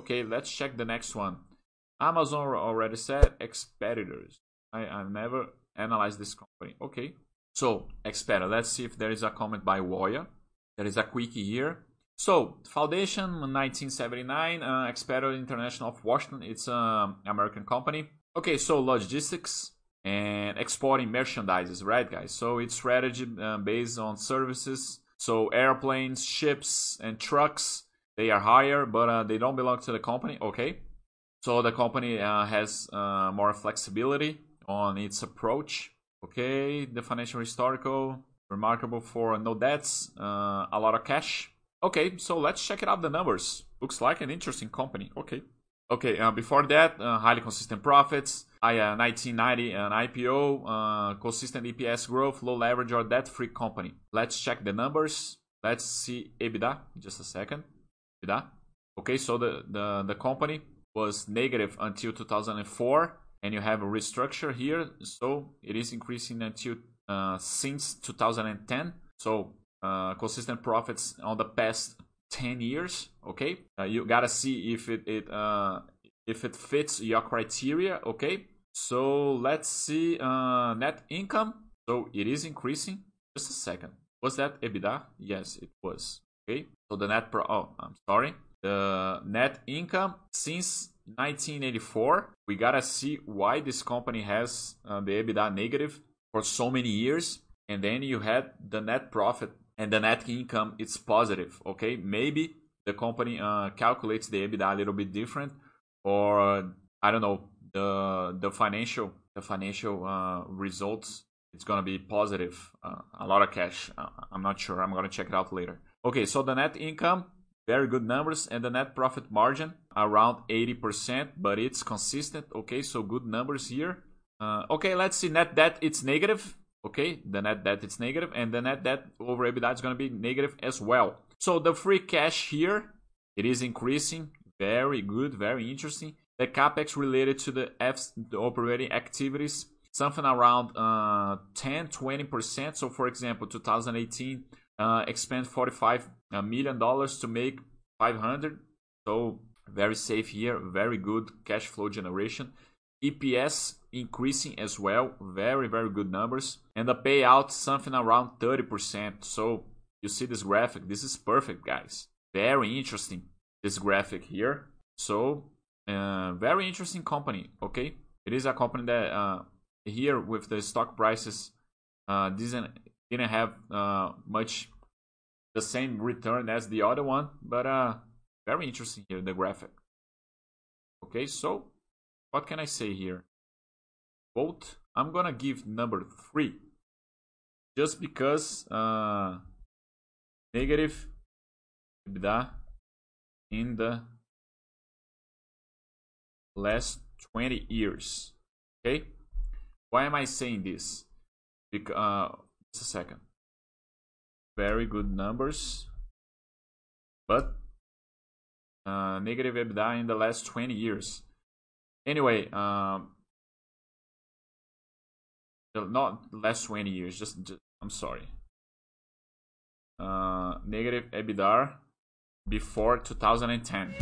Okay, let's check the next one. Amazon already said Expeditors. I, I've never analyzed this company. Okay, so Expeditors. Let's see if there is a comment by Woya. There is a quickie here. So, Foundation 1979, uh, Expeditors International of Washington. It's an American company. Okay, so logistics and exporting merchandises, right, guys? So it's strategy uh, based on services. So airplanes, ships, and trucks they are higher, but uh, they don't belong to the company. Okay, so the company uh, has uh, more flexibility on its approach. Okay, the financial historical remarkable for no debts, uh, a lot of cash. Okay, so let's check it out the numbers. Looks like an interesting company. Okay. Okay, uh, before that, uh, highly consistent profits. I, uh, 1990, an IPO, consistent EPS growth, low leverage or debt-free company. Let's check the numbers. Let's see EBITDA. Just a second. EBITDA. Okay, so the, the, the company was negative until 2004, and you have a restructure here. So it is increasing until uh, since 2010. So uh, consistent profits on the past 10 years okay uh, you gotta see if it, it uh, if it fits your criteria okay so let's see uh, net income so it is increasing just a second was that ebitda yes it was okay so the net pro oh i'm sorry. The net income since 1984 we gotta see why this company has uh, the ebitda negative for so many years and then you had the net profit and the net income it's positive okay? Maybe the company uh, calculates the ebitda a little bit different or i don't know the the financial the financial uh, results it's gonna be positive uh, a lot of cash uh, i'm not sure i'm gonna check it out later okay so the net income very good numbers and the net profit margin around 80% but it's consistent. Okay so good numbers here. Uh, okay let's see net debt it's negative. Okay the net debt it's negative and the net debt over ebitda is going to be negative as well. So the free cash here it is increasing. Very good very interesting. The capex related to the, F, the operating activities something around uh, 10 20% so for example 2018 uh, expend 45 uh, dollars to make 500 so very safe here very good cash flow generation EPS increasing as well, very very good numbers, and the payout something around 30%. So you see this graphic, this is perfect, guys. Very interesting this graphic here. So uh, very interesting company. Okay, it is a company that uh, here with the stock prices uh, didn't have uh, much the same return as the other one, but uh, very interesting here the graphic. Okay, so what can I say here? Vote. I'm gonna give number three. Just because uh, negative EBITDA in the last 20 years. Okay? Why am I saying this? Because, uh, a second. Very good numbers, but uh, negative EBITDA in the last 20 years. Anyway, um, not last 20 years, just, just I'm sorry. Uh, negative EBITDA before 2010.